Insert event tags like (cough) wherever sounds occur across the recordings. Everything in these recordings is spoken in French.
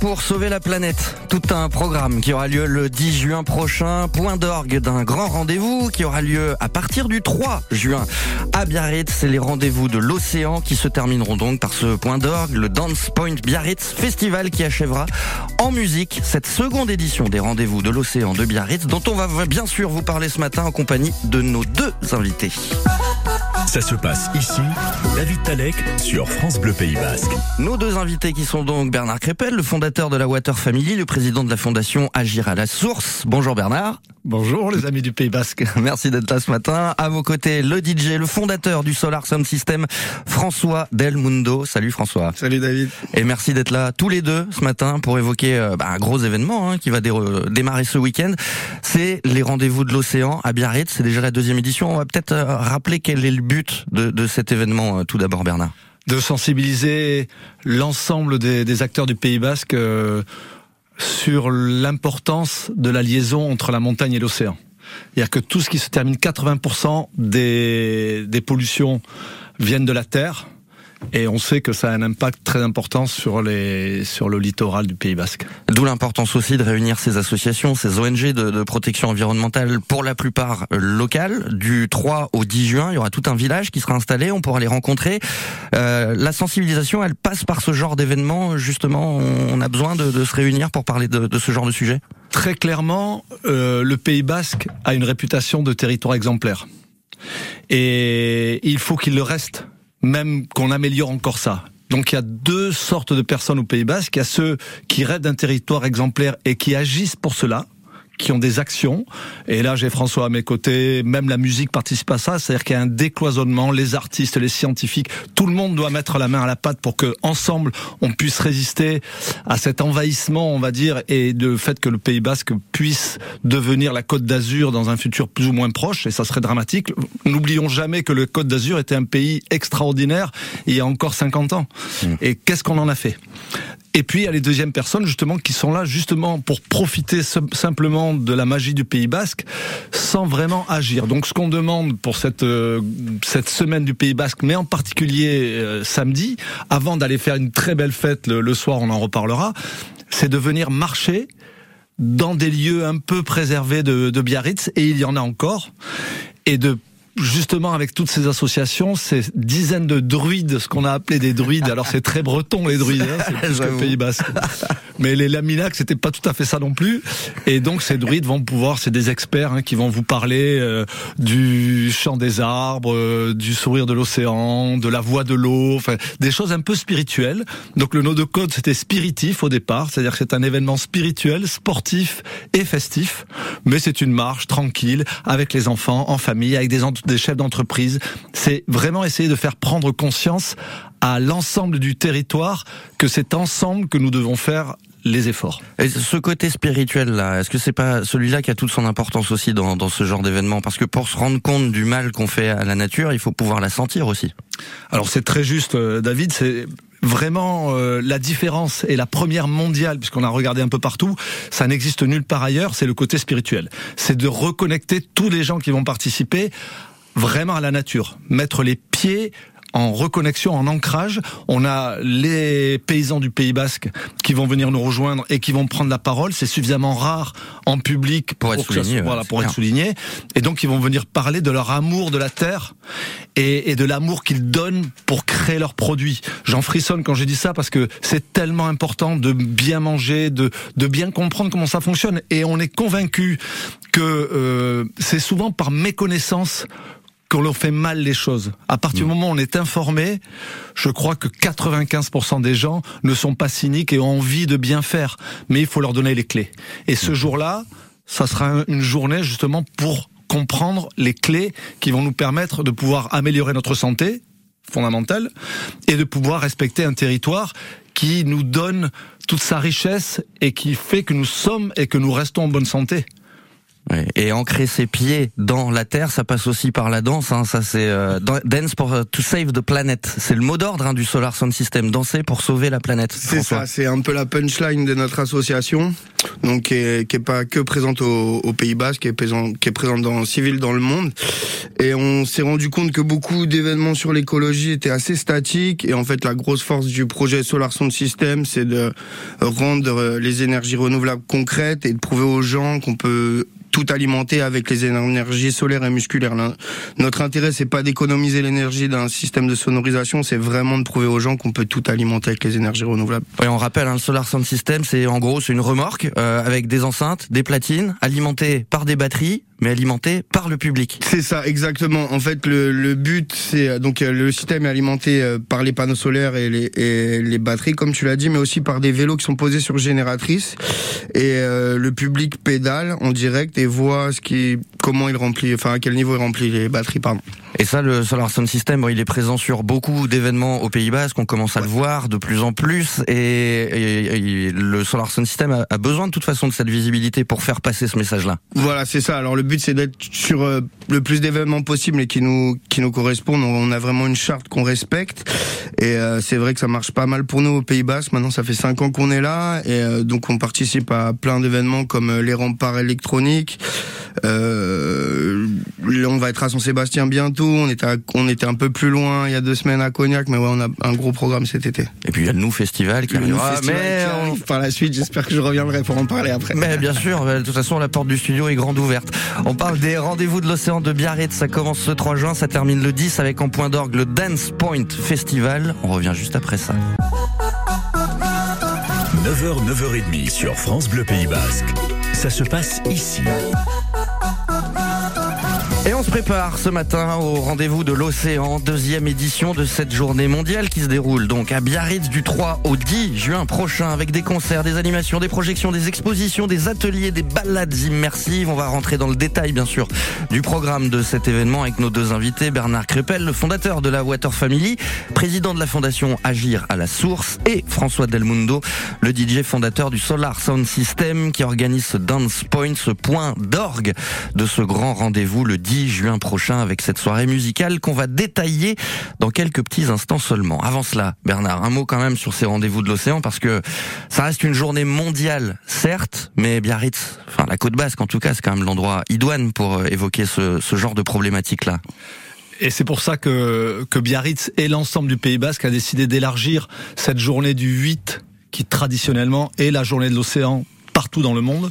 Pour sauver la planète. Tout un programme qui aura lieu le 10 juin prochain. Point d'orgue d'un grand rendez-vous qui aura lieu à partir du 3 juin à Biarritz. C'est les rendez-vous de l'océan qui se termineront donc par ce point d'orgue, le Dance Point Biarritz Festival qui achèvera en musique cette seconde édition des rendez-vous de l'océan de Biarritz dont on va bien sûr vous parler ce matin en compagnie de nos deux invités. Ça se passe ici, David Talek sur France Bleu Pays Basque. Nos deux invités qui sont donc Bernard Crépel, le fondateur de la Water Family, le président de la fondation Agir à la Source. Bonjour Bernard. Bonjour les amis du Pays Basque. (laughs) Merci d'être là ce matin. À vos côtés, le DJ, le fondateur du Solar Sound System, François Del Mundo. Salut François. Salut David. Et merci d'être là tous les deux ce matin pour évoquer euh, bah, un gros événement hein, qui va démarrer ce week-end. C'est les rendez-vous de l'océan à Biarritz. C'est déjà la deuxième édition. On va peut-être euh, rappeler quel est le but de, de cet événement euh, tout d'abord Bernard. De sensibiliser l'ensemble des, acteurs du Pays Basque sur l'importance de la liaison entre la montagne et l'océan. C'est-à-dire que tout ce qui se termine, 80% des, des pollutions viennent de la terre, et on sait que ça a un impact très important sur les sur le littoral du Pays Basque. D'où l'importance aussi de réunir ces associations, ces ONG de, de, protection environnementale, pour la plupart locales. Du 3 au 10 juin, il y aura tout un village qui sera installé, on pourra les rencontrer. Euh, la sensibilisation, elle passe par ce genre d'événement. Justement, on a besoin de, de, se réunir pour parler de, de ce genre de sujet. Très clairement, euh, le Pays Basque a une réputation de territoire exemplaire, et il faut qu'il le reste même qu'on améliore encore ça. Donc il y a deux sortes de personnes au Pays Basque. Il y a ceux qui rêvent d'un territoire exemplaire et qui agissent pour cela qui ont des actions. Et là, j'ai François à mes côtés. Même la musique participe à ça. C'est-à-dire qu'il y a un décloisonnement. Les artistes, les scientifiques, tout le monde doit mettre la main à la pâte pour que, ensemble, on puisse résister à cet envahissement, on va dire, et le fait que le Pays Basque puisse devenir la Côte d'Azur dans un futur plus ou moins proche. Et ça serait dramatique. N'oublions jamais que le Côte d'Azur était un pays extraordinaire il y a encore 50 ans. Mmh. Et qu'est-ce qu'on en a fait? Et puis il y a les deuxièmes personnes justement qui sont là justement pour profiter simplement de la magie du Pays Basque sans vraiment agir. Donc ce qu'on demande pour cette euh, cette semaine du Pays Basque, mais en particulier euh, samedi, avant d'aller faire une très belle fête le, soir, on en reparlera, c'est de venir marcher dans des lieux un peu préservés de, de Biarritz, et il y en a encore, et de justement avec toutes ces associations, ces dizaines de druides, ce qu'on a appelé des druides. Alors c'est très breton les druides, hein, c'est plus que Pays Basque. Mais les Laminac, c'était pas tout à fait ça non plus. Et donc ces druides vont pouvoir, c'est des experts hein, qui vont vous parler euh, du chant des arbres, euh, du sourire de l'océan, de la voix de l'eau, enfin des choses un peu spirituelles. Donc le nom de code c'était spiritif au départ, c'est-à-dire que c'est un événement spirituel, sportif et festif. Mais c'est une marche tranquille avec les enfants, en famille, avec des des chefs d'entreprise. C'est vraiment essayer de faire prendre conscience à l'ensemble du territoire que c'est ensemble que nous devons faire les efforts. Et ce côté spirituel là, est-ce que c'est pas celui-là qui a toute son importance aussi dans, dans ce genre d'événement? Parce que pour se rendre compte du mal qu'on fait à la nature, il faut pouvoir la sentir aussi. Alors c'est très juste, euh, David. C'est vraiment euh, la différence et la première mondiale, puisqu'on a regardé un peu partout, ça n'existe nulle part ailleurs. C'est le côté spirituel. C'est de reconnecter tous les gens qui vont participer vraiment à la nature, mettre les pieds en reconnexion, en ancrage. On a les paysans du Pays Basque qui vont venir nous rejoindre et qui vont prendre la parole. C'est suffisamment rare en public pour, être souligné. voilà, pour être souligné. Et donc ils vont venir parler de leur amour de la terre et, et de l'amour qu'ils donnent pour créer leurs produits. J'en frissonne quand je dis ça parce que c'est tellement important de bien manger, de, de bien comprendre comment ça fonctionne. Et on est convaincu que euh, c'est souvent par méconnaissance qu'on leur fait mal les choses. À partir du mmh. moment où on est informé, je crois que 95% des gens ne sont pas cyniques et ont envie de bien faire. Mais il faut leur donner les clés. Et ce mmh. jour-là, ça sera une journée justement pour comprendre les clés qui vont nous permettre de pouvoir améliorer notre santé fondamentale et de pouvoir respecter un territoire qui nous donne toute sa richesse et qui fait que nous sommes et que nous restons en bonne santé. Et ancrer ses pieds dans la terre, ça passe aussi par la danse. Hein. Ça c'est euh, dance pour euh, to save the planet. C'est le mot d'ordre hein, du Solar Sound System. Danser pour sauver la planète. C'est ça. C'est un peu la punchline de notre association. Donc qui est, pas que présente au, Pays Basque, qui est présente, qui est présente dans civil dans le monde. Et on s'est rendu compte que beaucoup d'événements sur l'écologie étaient assez statiques. Et en fait, la grosse force du projet Solar Sound System, c'est de rendre les énergies renouvelables concrètes et de prouver aux gens qu'on peut tout alimenter avec les énergies solaires et musculaires. Notre intérêt, c'est pas d'économiser l'énergie d'un système de sonorisation, c'est vraiment de prouver aux gens qu'on peut tout alimenter avec les énergies renouvelables. On rappelle, hein, Solar Sound System, c'est en gros c'est une remorque euh, avec des enceintes, des platines, alimentées par des batteries mais alimenté par le public. C'est ça, exactement. En fait, le, le but, c'est euh, donc euh, le système est alimenté euh, par les panneaux solaires et les, les batteries, comme tu l'as dit, mais aussi par des vélos qui sont posés sur génératrice. Et le public pédale en direct et voit ce qui, comment il remplit, enfin à quel niveau il remplit les batteries, pardon. Et ça, le Solar Sound System, il est présent sur beaucoup d'événements au Pays Basque. On commence à le voir de plus en plus, et, le Solar Sound System a, a, besoin de toute façon de cette visibilité pour faire passer ce message-là. Voilà, c'est ça. Alors le but c'est d'être sur euh, le plus d'événements possible et qui nous qui nous correspondent. On a vraiment une charte qu'on respecte et euh, c'est vrai que ça marche pas mal pour nous au Pays Basque. Maintenant ça fait cinq ans qu'on est là et euh, donc on participe à plein d'événements comme les remparts électroniques. on va être à Saint-Sébastien bientôt. On était on était un peu plus loin il y a deux semaines à Cognac, mais ouais on a un gros programme cet été. Et puis il y a le nous festival qui arrivera. mais par la suite j'espère que je reviendrai pour en parler après. Mais bien sûr, de toute façon la porte du studio est grande ouverte. On parle des rendez-vous de l'océan de Biarritz. Ça commence ce 3 juin, ça termine le 10 avec en point d'orgue le Dance Point Festival. On revient juste après ça. 9h, 9h30 sur France Bleu Pays Basque. Ça se passe ici. Et on se prépare ce matin au rendez-vous de l'océan, deuxième édition de cette journée mondiale qui se déroule donc à Biarritz du 3 au 10 juin prochain avec des concerts, des animations, des projections, des expositions, des ateliers, des balades immersives. On va rentrer dans le détail bien sûr du programme de cet événement avec nos deux invités, Bernard Crépel, le fondateur de la Water Family, président de la fondation Agir à la source et François Delmundo, le DJ fondateur du Solar Sound System qui organise ce Dance Point, ce point d'orgue de ce grand rendez-vous le 10 juin prochain avec cette soirée musicale qu'on va détailler dans quelques petits instants seulement. Avant cela, Bernard, un mot quand même sur ces rendez-vous de l'océan parce que ça reste une journée mondiale, certes, mais Biarritz, enfin la côte basque en tout cas, c'est quand même l'endroit idoine pour euh, évoquer ce, genre de problématique-là. Et c'est pour ça que, que Biarritz et l'ensemble du Pays Basque a décidé d'élargir cette journée du 8 qui traditionnellement est la journée de l'océan partout dans le monde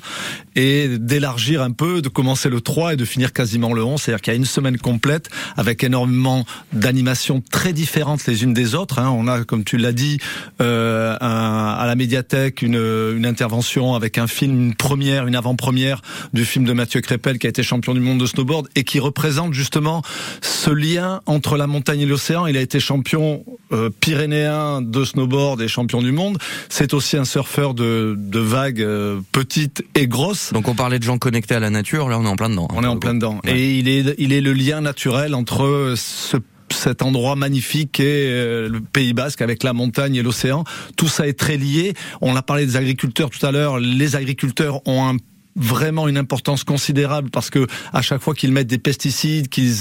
et d'élargir un peu, de commencer le 3 et de finir quasiment le 11. C'est-à-dire qu'il y a une semaine complète avec énormément d'animations très différentes les unes des autres. Hein. On a, comme tu l'as dit, euh, à la médiathèque une, intervention avec un film, une première, une avant-première du film de Mathieu Crépel qui a été champion du monde de snowboard et qui représente justement ce lien entre la montagne et l'océan. Il a été champion euh, pyrénéen de snowboard et champion du monde. C'est aussi un surfeur de, de vagues euh, petite et grosse. Donc on parlait de gens connectés à la nature, là on est en plein dedans. On est en plein dedans. Et il est, il est le lien naturel entre ce cet endroit magnifique est euh, le Pays Basque avec la montagne et l'océan. Tout ça est très lié. On a parlé des agriculteurs tout à l'heure. Les agriculteurs ont un vraiment une importance considérable parce que à chaque fois qu'ils mettent des pesticides, qu'ils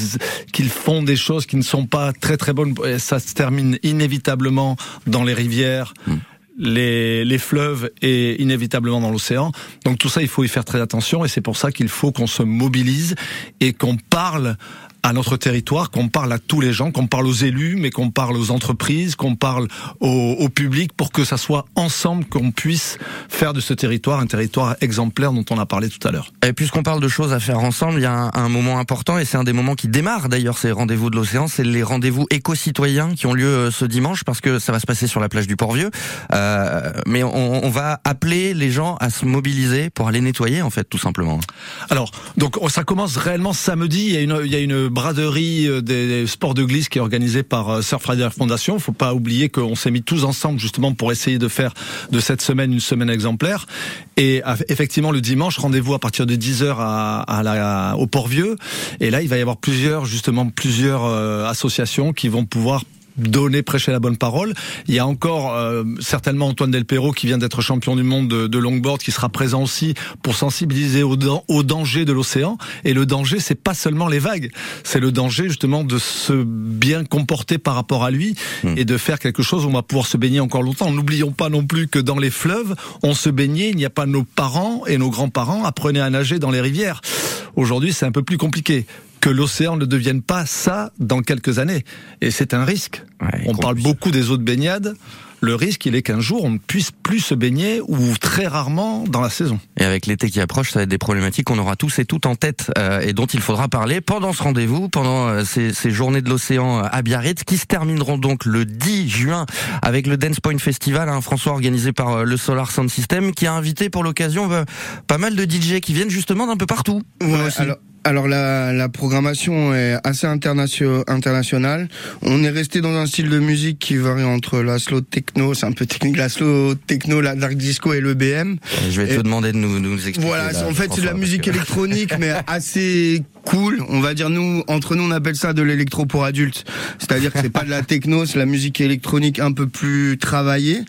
qu'ils font des choses qui ne sont pas très très bonnes, ça se termine inévitablement dans les rivières. Hmm les, les fleuves et inévitablement dans l'océan. Donc tout ça, il faut y faire très attention et c'est pour ça qu'il faut qu'on se mobilise et qu'on parle à notre territoire, qu'on parle à tous les gens, qu'on parle aux élus, mais qu'on parle aux entreprises, qu'on parle au, public pour que ça soit ensemble qu'on puisse faire de ce territoire un territoire exemplaire dont on a parlé tout à l'heure. Et puisqu'on parle de choses à faire ensemble, il y a un, moment important et c'est un des moments qui démarre d'ailleurs ces rendez-vous de l'océan, c'est les rendez-vous éco-citoyens qui ont lieu euh, ce dimanche parce que ça va se passer sur la plage du Port-Vieux. Euh, mais on, on, va appeler les gens à se mobiliser pour aller nettoyer en fait tout simplement. Alors donc ça commence réellement samedi. Il y a une, il y a une braderie euh, des sports de glisse qui est organisée par euh, Surfrider Foundation. Faut pas oublier qu'on s'est mis tous ensemble justement pour essayer de faire de cette semaine une semaine exemplaire. Et effectivement, le dimanche, rendez-vous à partir de 10h à, la, au Port-Vieux. Et là, il va y avoir plusieurs, justement, plusieurs euh, associations qui vont pouvoir donner, prêcher la bonne parole. Il y a encore euh, certainement Antoine Del Perro qui vient d'être champion du monde de, de, longboard, qui sera présent aussi pour sensibiliser au, au danger de l'océan. Et le danger, c'est pas seulement les vagues, c'est le danger justement de se bien comporter par rapport à lui mmh. et de faire quelque chose où on va pouvoir se baigner encore longtemps. N'oublions pas non plus que dans les fleuves, on se baignait, il n'y a pas nos parents et nos grands-parents apprenaient à nager dans les rivières. Aujourd'hui, c'est un peu plus compliqué que l'océan ne devienne pas ça dans quelques années. Et c'est un risque. Ouais, on parle beaucoup des eaux de baignade. Le risque, il est qu'un jour, on ne puisse plus se baigner ou très rarement dans la saison. Et avec l'été qui approche, ça va être des problématiques qu'on aura tous et toutes en tête euh, et dont il faudra parler pendant ce rendez-vous, pendant euh, ces, ces, journées de l'océan à Biarritz, qui se termineront donc le 10 juin avec le Dance Point Festival, hein, François, organisé par euh, le Solar Sound System, qui a invité pour l'occasion euh, pas mal de DJ qui viennent justement d'un peu partout. Ouais, alors... Alors la, la, programmation est assez internationale. On est resté dans un style de musique qui varie entre la slow techno, c'est un peu technique, la slow techno, la dark disco et le BM. Je vais et te demander de nous, nous expliquer. Voilà, là, en fait c'est de la musique que... électronique, mais (laughs) assez cool. On va dire nous, entre nous, on appelle ça de l'électro pour adultes. C'est-à-dire que c'est pas de la techno, c'est la musique électronique un peu plus travaillée.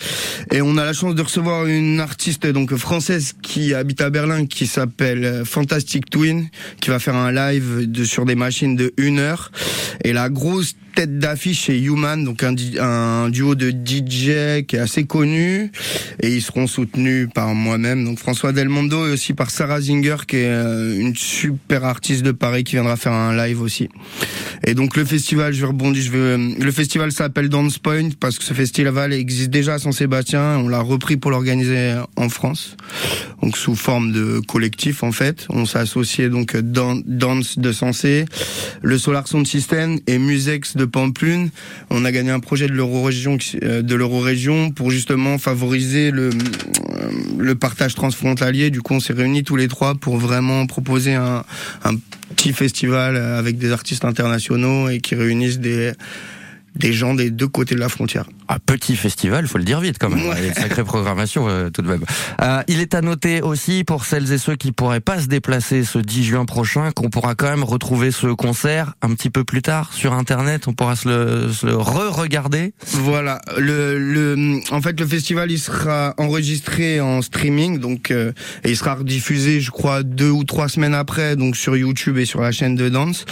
Et on a la chance de recevoir une artiste donc française qui habite à Berlin, qui s'appelle Fantastic Twin, qui va faire un live sur des machines de une heure. Et la grosse tête d'affiche chez Human, donc un, un, duo de DJ qui est assez connu, et ils seront soutenus par moi-même, donc François Delmondo, et aussi par Sarah Zinger, qui est une super artiste de Paris, qui viendra faire un live aussi. Et donc le festival, je vais rebondir, je vais, le festival s'appelle Dance Point parce que ce festival existe déjà à Saint-Sébastien, on l'a repris pour l'organiser en France, donc sous forme de collectif en fait. On s'est associé donc Dance de Sensé, le Solar Sound System et Musex de Pamplune. On a gagné un projet de l'Eurorégion de l'Eurorégion pour justement favoriser le le partage transfrontalier. Du coup, on s'est réunis tous les trois pour vraiment proposer un, un petit festival avec des artistes internationaux et qui réunissent des des gens des deux côtés de la frontière. Un petit festival, faut le dire vite quand même. Ouais. Il y a une sacrée programmation euh, tout de même. Euh, il est à noter aussi pour celles et ceux qui pourraient pas se déplacer ce 10 juin prochain qu'on pourra quand même retrouver ce concert un petit peu plus tard sur internet. On pourra se le, se le re-regarder. Voilà. Le, le, en fait, le festival il sera enregistré en streaming, donc euh, et il sera rediffusé, je crois, deux ou trois semaines après, donc sur YouTube et sur la chaîne de danse.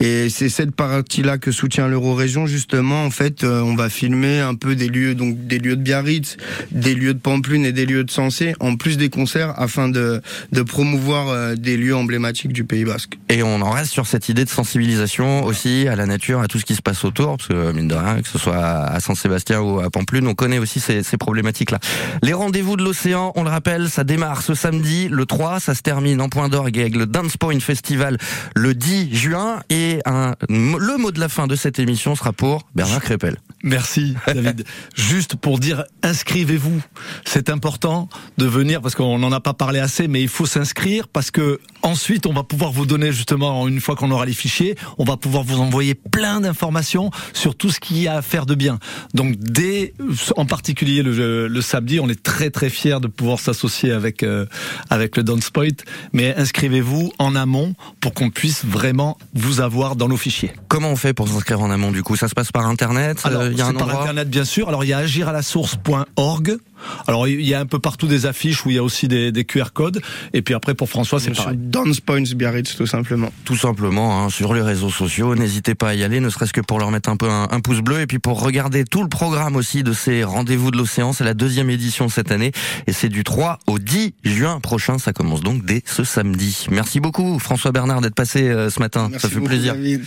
Et c'est cette partie-là que soutient l'Eurorégion justement en fait, euh, on va filmer un peu des lieux, donc des lieux de Biarritz, des lieux de Pamplune et des lieux de Sensé, en plus des concerts, afin de, de promouvoir euh, des lieux emblématiques du Pays Basque. Et on en reste sur cette idée de sensibilisation aussi à la nature, à tout ce qui se passe autour, parce que mine de rien, que ce soit à Saint-Sébastien ou à Pamplune, on connaît aussi ces, ces problématiques-là. Les rendez-vous de l'océan, on le rappelle, ça démarre ce samedi, le 3, ça se termine en point d'orgue avec le Dance Point Festival le 10 juin, et un, le mot de la fin de cette émission sera pour Bernard Crépel. Merci David. Juste pour dire, inscrivez-vous. C'est important de venir parce qu'on n'en a pas parlé assez, mais il faut s'inscrire parce que ensuite on va pouvoir vous donner justement une fois qu'on aura les fichiers, on va pouvoir vous envoyer plein d'informations sur tout ce qu'il y a à faire de bien. Donc dès, en particulier le, le samedi, on est très très fiers de pouvoir s'associer avec euh, avec le Dance Point. Mais inscrivez-vous en amont pour qu'on puisse vraiment vous avoir dans nos fichiers. Comment on fait pour s'inscrire en amont du coup? Ça se passe par internet Alors, il y a un par endroit internet bien sûr. Alors il y a agiralasource.org. Alors il y a un peu partout des affiches où il y a aussi des, des QR codes. Et puis après pour François c'est pareil. Dance Points Biarritz tout simplement. Tout simplement hein, sur les réseaux sociaux. N'hésitez pas à y aller, ne serait-ce que pour leur mettre un peu un, un, pouce bleu et puis pour regarder tout le programme aussi de ces rendez-vous de l'océan. C'est la deuxième édition cette année et c'est du 3 au 10 juin prochain. Ça commence donc dès ce samedi. Merci beaucoup François Bernard d'être passé euh, ce matin. Merci Ça fait beaucoup, plaisir. David.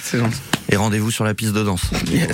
Et rendez-vous sur la piste de danse. Yes.